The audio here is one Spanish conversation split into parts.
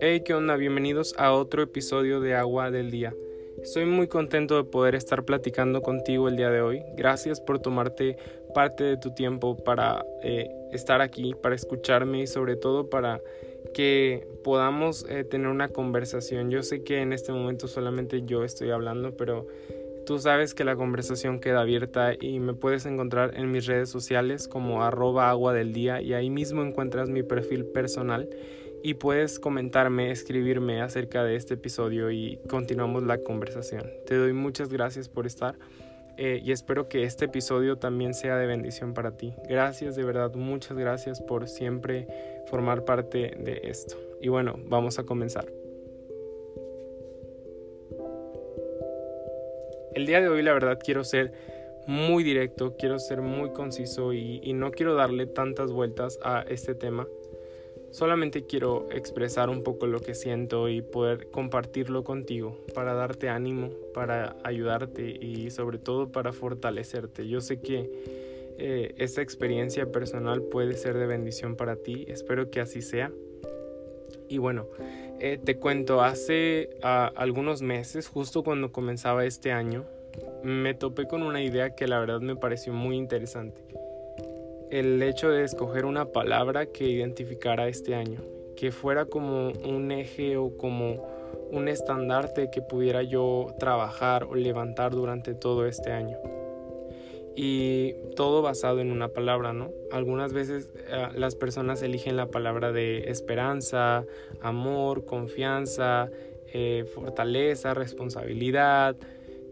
Hey, ¿qué onda? Bienvenidos a otro episodio de Agua del Día. Estoy muy contento de poder estar platicando contigo el día de hoy. Gracias por tomarte parte de tu tiempo para eh, estar aquí, para escucharme y sobre todo para que podamos eh, tener una conversación. Yo sé que en este momento solamente yo estoy hablando, pero tú sabes que la conversación queda abierta y me puedes encontrar en mis redes sociales como arroba agua del día y ahí mismo encuentras mi perfil personal y puedes comentarme, escribirme acerca de este episodio y continuamos la conversación. Te doy muchas gracias por estar eh, y espero que este episodio también sea de bendición para ti. Gracias, de verdad, muchas gracias por siempre formar parte de esto. Y bueno, vamos a comenzar. El día de hoy la verdad quiero ser muy directo, quiero ser muy conciso y, no quiero darle tantas vueltas a este tema Solamente quiero expresar un poco lo que siento y poder compartirlo contigo para darte ánimo, para ayudarte y sobre todo para fortalecerte. Yo sé que eh, esta experiencia personal puede ser de bendición para ti, espero que así sea. Y bueno, eh, te cuento, hace ah, algunos meses, justo cuando comenzaba este año, me topé con una idea que la verdad me pareció muy interesante el hecho de escoger una palabra que identificara este año, que fuera como un eje o como un estandarte que pudiera yo trabajar o levantar durante todo este año. Y todo basado en una palabra, ¿no? Algunas veces eh, las personas eligen la palabra de esperanza, amor, confianza, eh, fortaleza, responsabilidad,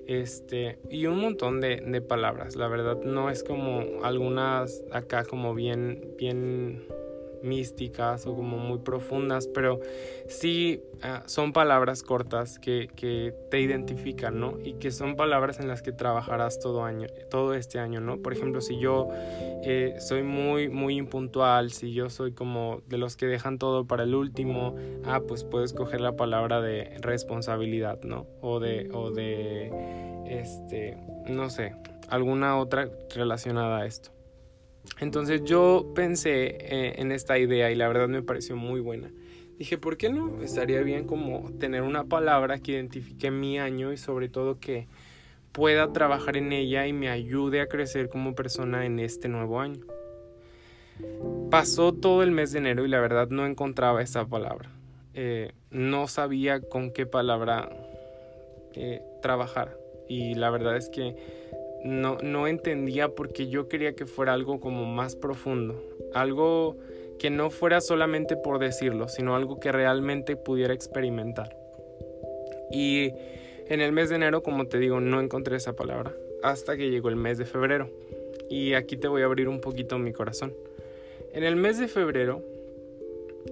este, y un montón de, de, palabras. La verdad, no es como algunas acá como bien, bien místicas o como muy profundas, pero sí ah, son palabras cortas que, te identifican, ¿no? Y que son palabras en las que trabajarás todo año, todo este año, ¿no? Por ejemplo, si yo eh, soy muy, muy impuntual, si yo soy como de los que dejan todo para el último, ah, pues puedes coger la palabra de responsabilidad, ¿no? O de, o de, este, no sé, alguna otra relacionada a esto. Entonces yo pensé eh, en esta idea y la verdad me pareció muy buena. Dije, ¿por qué no? Estaría bien como tener una palabra que identifique mi año y sobre todo que pueda trabajar en ella y me ayude a crecer como persona en este nuevo año. Pasó todo el mes de enero y la verdad no encontraba esa palabra. Eh, no sabía con qué palabra eh, trabajar. Y la verdad es que no, no entendía porque yo quería que fuera algo como más profundo, algo que no fuera solamente por decirlo, sino algo que realmente pudiera experimentar. Y en el mes de enero, como te digo, no encontré esa palabra hasta que llegó el mes de febrero. Y aquí te voy a abrir un poquito mi corazón. En el mes de febrero,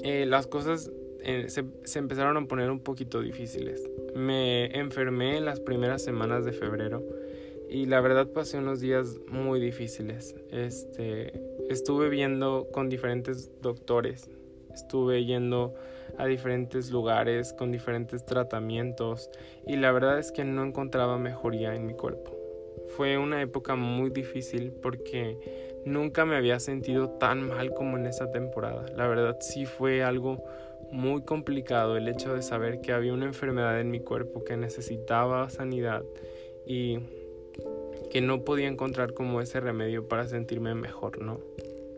eh, las cosas eh, se, se, empezaron a poner un poquito difíciles. Me enfermé en las primeras semanas de febrero y la verdad pasé unos días muy difíciles. Este, estuve viendo con diferentes doctores, estuve yendo a diferentes lugares con diferentes tratamientos y la verdad es que no encontraba mejoría en mi cuerpo. Fue una época muy difícil porque nunca me había sentido tan mal como en esa temporada. La verdad sí fue algo muy complicado el hecho de saber que había una enfermedad en mi cuerpo que necesitaba sanidad y que no podía encontrar como ese remedio para sentirme mejor, ¿no?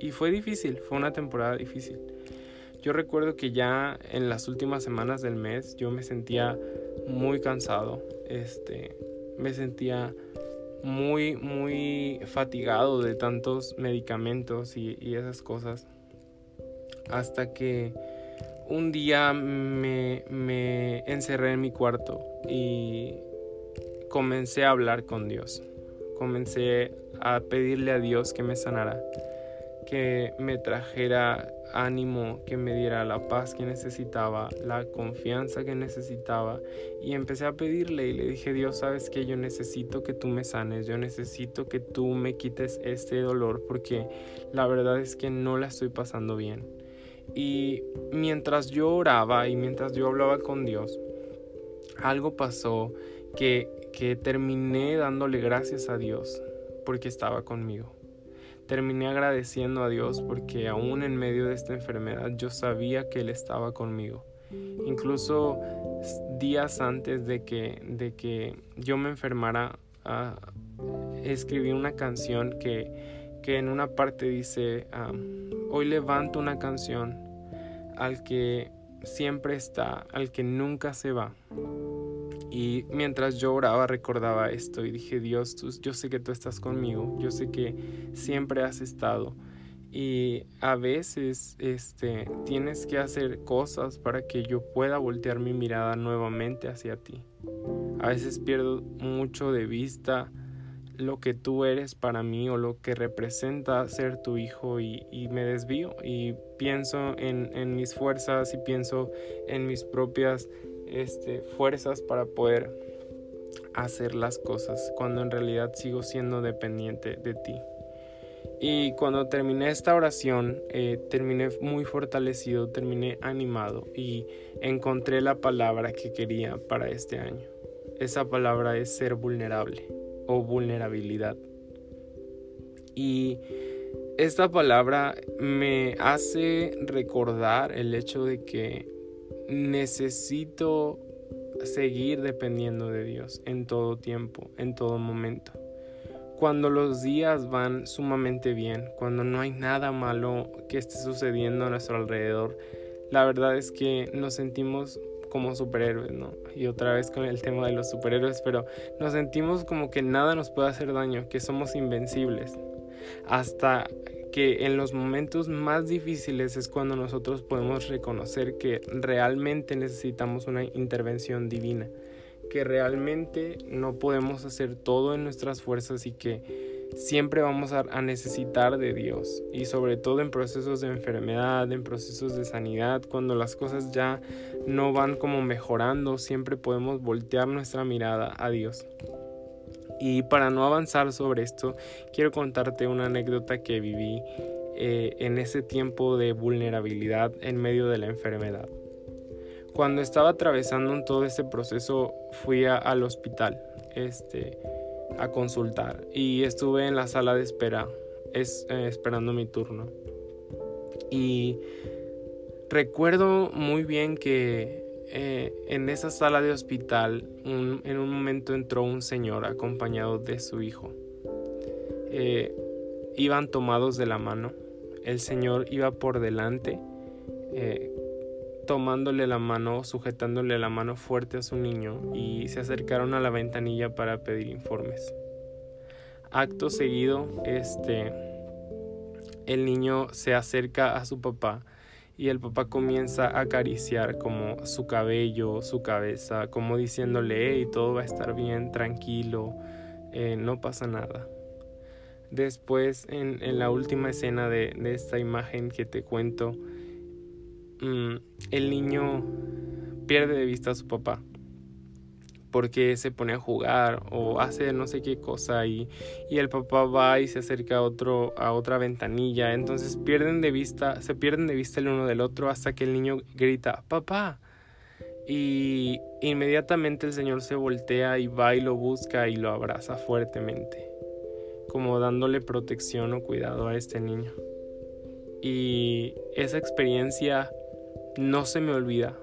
Y fue difícil, fue una temporada difícil. Yo recuerdo que ya en las últimas semanas del mes yo me sentía muy cansado, este, me sentía muy, muy fatigado de tantos medicamentos y, y esas cosas. Hasta que un día me, me encerré en mi cuarto y comencé a hablar con Dios comencé a pedirle a Dios que me sanara, que me trajera ánimo, que me diera la paz que necesitaba, la confianza que necesitaba. Y empecé a pedirle y le dije, Dios, sabes que yo necesito que tú me sanes, yo necesito que tú me quites este dolor porque la verdad es que no la estoy pasando bien. Y mientras yo oraba y mientras yo hablaba con Dios, algo pasó que, que terminé dándole gracias a Dios porque estaba conmigo. terminé agradeciendo a Dios porque aún en medio de esta enfermedad yo sabía que Él estaba conmigo. Incluso días antes de que, de que yo me enfermara, ah, escribí una canción que, que, en una parte dice, hoy levanto una canción al que siempre está, al que nunca se va. Y mientras yo oraba recordaba esto y dije, Dios, yo sé que tú estás conmigo, yo sé que siempre has estado. Y a veces este, tienes que hacer cosas para que yo pueda voltear mi mirada nuevamente hacia ti. A veces pierdo mucho de vista lo que tú eres para mí o lo que representa ser tu hijo y, me desvío y pienso en, en, mis fuerzas y pienso en mis propias este, fuerzas para poder hacer las cosas cuando en realidad sigo siendo dependiente de ti. Y cuando terminé esta oración, eh, terminé muy fortalecido, terminé animado y encontré la palabra que quería para este año. Esa palabra es ser vulnerable o vulnerabilidad. Y esta palabra me hace recordar el hecho de que necesito seguir dependiendo de Dios en todo tiempo, en todo momento. Cuando los días van sumamente bien, cuando no hay nada malo que esté sucediendo a nuestro alrededor, la verdad es que nos sentimos como superhéroes, ¿no? Y otra vez con el tema de los superhéroes, pero nos sentimos como que nada nos puede hacer daño, que somos invencibles. Hasta que en los momentos más difíciles es cuando nosotros podemos reconocer que realmente necesitamos una intervención divina que realmente no podemos hacer todo en nuestras fuerzas y que siempre vamos a, necesitar de Dios y sobre todo en procesos de enfermedad, en procesos de sanidad, cuando las cosas ya no van como mejorando, siempre podemos voltear nuestra mirada a Dios. Y para no avanzar sobre esto, quiero contarte una anécdota que viví eh, en ese tiempo de vulnerabilidad en medio de la enfermedad. Cuando estaba atravesando todo este proceso fui al hospital este, a consultar y estuve en la sala de espera es, eh, esperando mi turno. Y recuerdo muy bien que eh, en esa sala de hospital en un momento entró un señor acompañado de su hijo. Eh, iban tomados de la mano. El señor iba por delante tomándole la mano, sujetándole la mano fuerte a su niño y se acercaron a la ventanilla para pedir informes. Acto seguido, este el niño se acerca a su papá y el papá comienza a acariciar como su cabello, su cabeza, como diciéndole, hey, todo va a estar bien, tranquilo, eh, no pasa nada. Después, en, la última escena de esta imagen que te cuento, Mm, el niño pierde de vista a su papá porque se pone a jugar o hace no sé qué cosa y, y, el papá va y se acerca a otro a otra ventanilla. Entonces pierden de vista se pierden de vista el uno del otro hasta que el niño grita papá y inmediatamente el señor se voltea y va y lo busca y lo abraza fuertemente como dándole protección o cuidado a este niño. Y esa experiencia no se me olvida,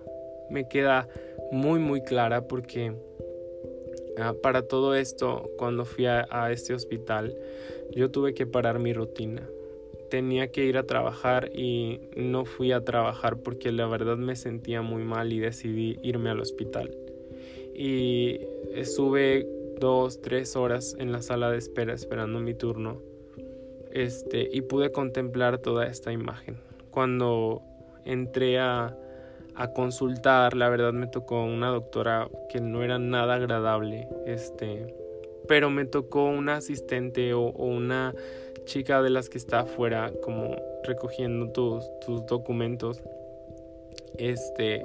me queda muy muy clara porque ah, para todo esto, cuando fui a, este hospital, yo tuve que parar mi rutina. Tenía que ir a trabajar y no fui a trabajar porque la verdad me sentía muy mal y decidí irme al hospital. Y estuve dos, tres horas en la sala de espera esperando mi turno. Este, y pude contemplar toda esta imagen. Cuando entré a, consultar, la verdad me tocó una doctora que no era nada agradable, este, pero me tocó una asistente o, una chica de las que está afuera como recogiendo tus, tus documentos, este,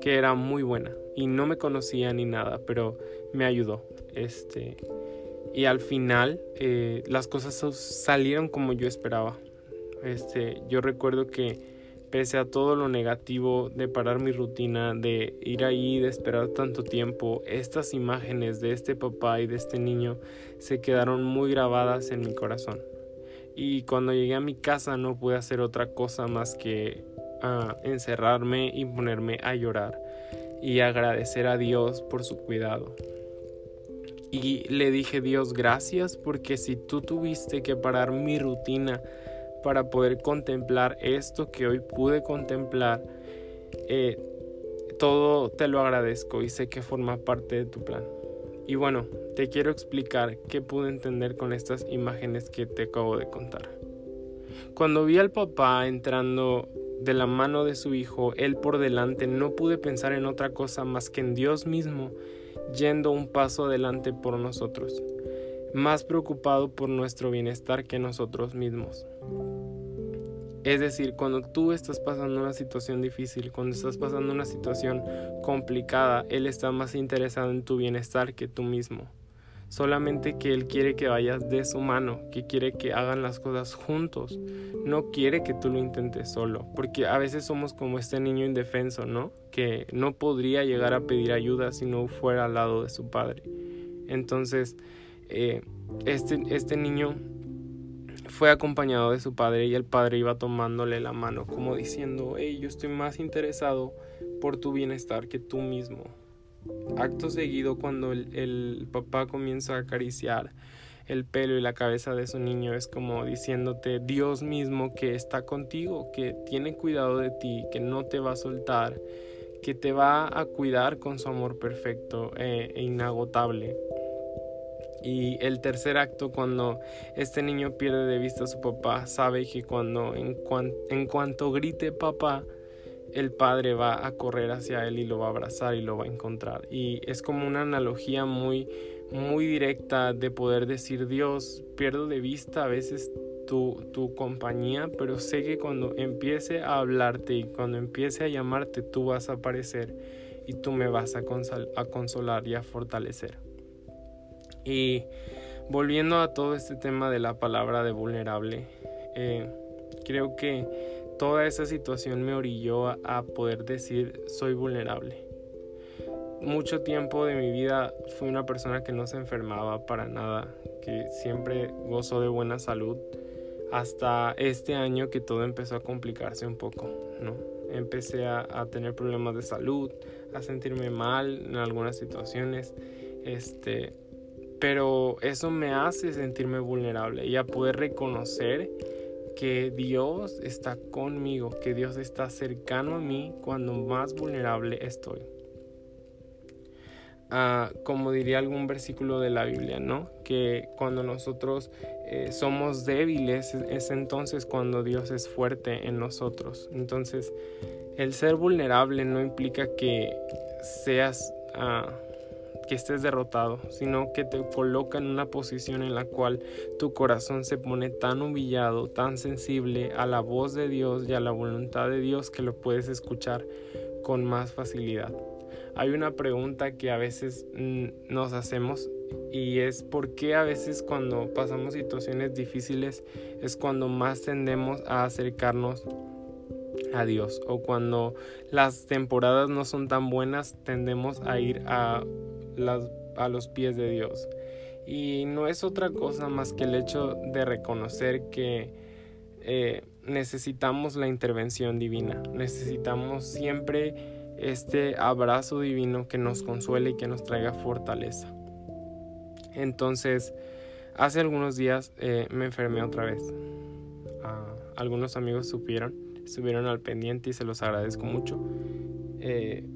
que era muy buena y no me conocía ni nada, pero me ayudó, este, y al final eh, las cosas salieron como yo esperaba, este, yo recuerdo que Pese a todo lo negativo de parar mi rutina, de ir ahí, de esperar tanto tiempo, estas imágenes de este papá y de este niño se quedaron muy grabadas en mi corazón. Y cuando llegué a mi casa no pude hacer otra cosa más que ah, encerrarme y ponerme a llorar y agradecer a Dios por su cuidado. Y le dije, Dios, gracias porque si tú tuviste que parar mi rutina para poder contemplar esto que hoy pude contemplar, eh, todo te lo agradezco y sé que forma parte de tu plan. Y bueno, te quiero explicar qué pude entender con estas imágenes que te acabo de contar. Cuando vi al papá entrando de la mano de su hijo, él por delante, no pude pensar en otra cosa más que en Dios mismo yendo un paso adelante por nosotros, más preocupado por nuestro bienestar que nosotros mismos. Es decir, cuando tú estás pasando una situación difícil, cuando estás pasando una situación complicada, Él está más interesado en tu bienestar que tú mismo. Solamente que Él quiere que vayas de su mano, que quiere que hagan las cosas juntos. No quiere que tú lo intentes solo, porque a veces somos como este niño indefenso, ¿no? Que no podría llegar a pedir ayuda si no fuera al lado de su padre. Entonces, eh, este, este niño fue acompañado de su padre y el padre iba tomándole la mano como diciendo, hey, yo estoy más interesado por tu bienestar que tú mismo. Acto seguido, cuando el, papá comienza a acariciar el pelo y la cabeza de su niño, es como diciéndote Dios mismo que está contigo, que tiene cuidado de ti, que no te va a soltar, que te va a cuidar con su amor perfecto eh, e inagotable. Y el tercer acto, cuando este niño pierde de vista a su papá, sabe que cuando en, en cuanto grite papá, el padre va a correr hacia él y lo va a abrazar y lo va a encontrar. Y es como una analogía muy, muy directa de poder decir, Dios, pierdo de vista a veces tu, tu compañía, pero sé que cuando empiece a hablarte y cuando empiece a llamarte, tú vas a aparecer y tú me vas a, a consolar y a fortalecer. Y volviendo a todo este tema de la palabra de vulnerable, eh, creo que toda esa situación me orilló a, poder decir soy vulnerable. Mucho tiempo de mi vida fui una persona que no se enfermaba para nada, que siempre gozó de buena salud, hasta este año que todo empezó a complicarse un poco, ¿no? Empecé a, a tener problemas de salud, a sentirme mal en algunas situaciones, este, pero eso me hace sentirme vulnerable y a poder reconocer que Dios está conmigo, que Dios está cercano a mí cuando más vulnerable estoy. Ah, como diría algún versículo de la Biblia, ¿no? Que cuando nosotros eh, somos débiles es entonces cuando Dios es fuerte en nosotros. Entonces, el ser vulnerable no implica que seas... Ah, que estés derrotado, sino que te coloca en una posición en la cual tu corazón se pone tan humillado, tan sensible a la voz de Dios y a la voluntad de Dios que lo puedes escuchar con más facilidad. Hay una pregunta que a veces mm, nos hacemos y es por qué a veces cuando pasamos situaciones difíciles es cuando más tendemos a acercarnos a Dios o cuando las temporadas no son tan buenas tendemos a ir a a los pies de Dios. Y no es otra cosa más que el hecho de reconocer que eh, necesitamos la intervención divina, necesitamos siempre este abrazo divino que nos consuele y que nos traiga fortaleza. Entonces, hace algunos días eh, me enfermé otra vez. Ah, algunos amigos supieron, estuvieron al pendiente y se los agradezco mucho. Eh,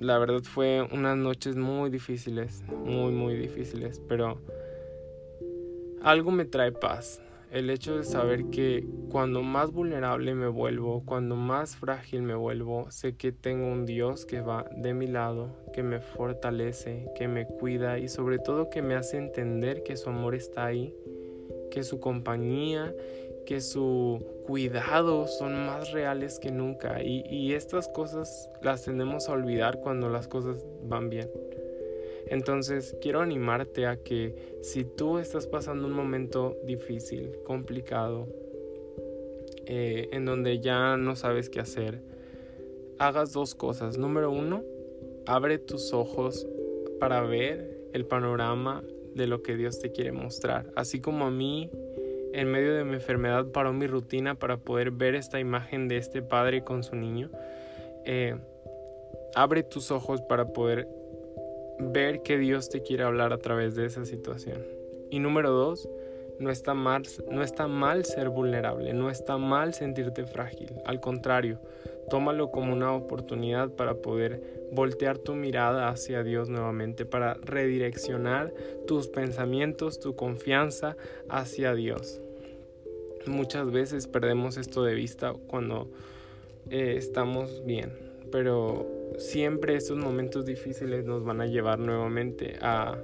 la verdad fue unas noches muy difíciles, muy, muy difíciles, pero algo me trae paz. El hecho de saber que cuando más vulnerable me vuelvo, cuando más frágil me vuelvo, sé que tengo un Dios que va de mi lado, que me fortalece, que me cuida y sobre todo que me hace entender que su amor está ahí, que su compañía que su cuidado son más reales que nunca y, estas cosas las tendemos a olvidar cuando las cosas van bien. Entonces quiero animarte a que si tú estás pasando un momento difícil, complicado, eh, en donde ya no sabes qué hacer, hagas dos cosas. Número uno, abre tus ojos para ver el panorama de lo que Dios te quiere mostrar. Así como a mí en medio de mi enfermedad paró mi rutina para poder ver esta imagen de este padre con su niño. Eh, abre tus ojos para poder ver que Dios te quiere hablar a través de esa situación. Y número dos, no está, mal, no está mal ser vulnerable, no está mal sentirte frágil. Al contrario, tómalo como una oportunidad para poder voltear tu mirada hacia Dios nuevamente, para redireccionar tus pensamientos, tu confianza hacia Dios. Muchas veces perdemos esto de vista cuando eh, estamos bien, pero siempre estos momentos difíciles nos van a llevar nuevamente a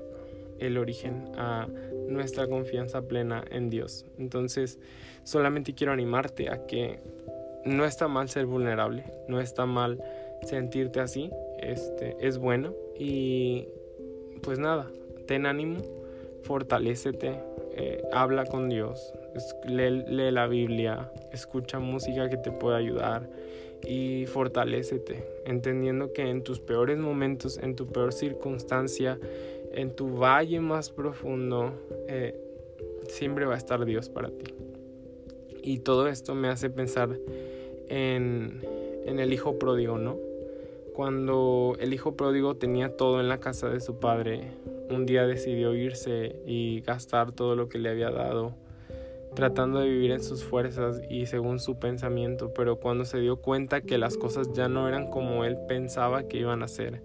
el origen, a nuestra confianza plena en Dios. Entonces, solamente quiero animarte a que no está mal ser vulnerable, no está mal sentirte así, este, es bueno y pues nada, ten ánimo, fortalécete, eh, habla con Dios, lee, la Biblia, escucha música que te pueda ayudar y fortalécete, entendiendo que en tus peores momentos, en tu peor circunstancia, en tu valle más profundo, eh, siempre va a estar Dios para ti. Y todo esto me hace pensar en, en el hijo pródigo, ¿no? Cuando el hijo pródigo tenía todo en la casa de su padre, un día decidió irse y gastar todo lo que le había dado, tratando de vivir en sus fuerzas y según su pensamiento, pero cuando se dio cuenta que las cosas ya no eran como él pensaba que iban a ser,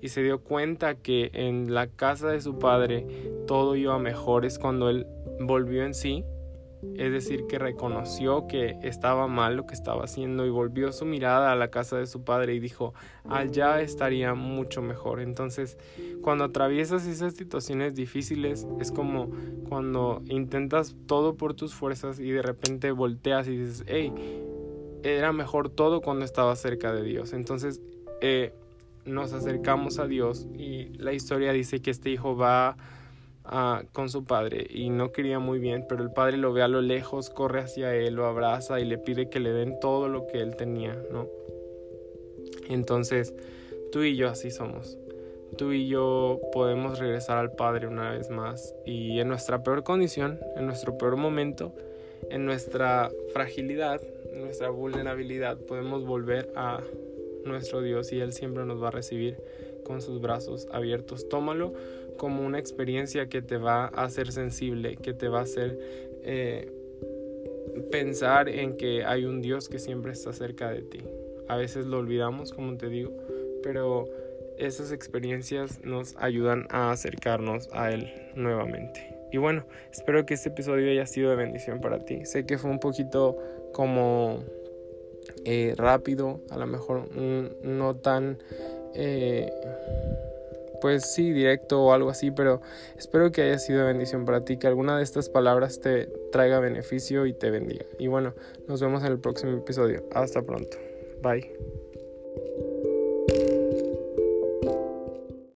y se dio cuenta que en la casa de su padre todo iba mejor es cuando él volvió en sí, es decir, que reconoció que estaba mal lo que estaba haciendo y volvió su mirada a la casa de su padre y dijo, allá estaría mucho mejor. Entonces, cuando atraviesas esas situaciones difíciles, es como cuando intentas todo por tus fuerzas y de repente volteas y dices, hey, era mejor todo cuando estaba cerca de Dios. Entonces, eh, nos acercamos a Dios y la historia dice que este hijo va con su padre y no quería muy bien, pero el padre lo ve a lo lejos, corre hacia él, lo abraza y le pide que le den todo lo que él tenía, ¿no? Entonces, tú y yo así somos. Tú y yo podemos regresar al Padre una vez más y en nuestra peor condición, en nuestro peor momento, en nuestra fragilidad, en nuestra vulnerabilidad, podemos volver a nuestro Dios y Él siempre nos va a recibir con sus brazos abiertos. Tómalo como una experiencia que te va a hacer sensible, que te va a hacer eh, pensar en que hay un Dios que siempre está cerca de ti. A veces lo olvidamos, como te digo, pero esas experiencias nos ayudan a acercarnos a Él nuevamente. Y bueno, espero que este episodio haya sido de bendición para ti. Sé que fue un poquito como eh, rápido, a lo mejor no tan, eh, pues sí, directo o algo así, pero espero que haya sido bendición para ti, que alguna de estas palabras te traiga beneficio y te bendiga. Y bueno, nos vemos en el próximo episodio. Hasta pronto. Bye.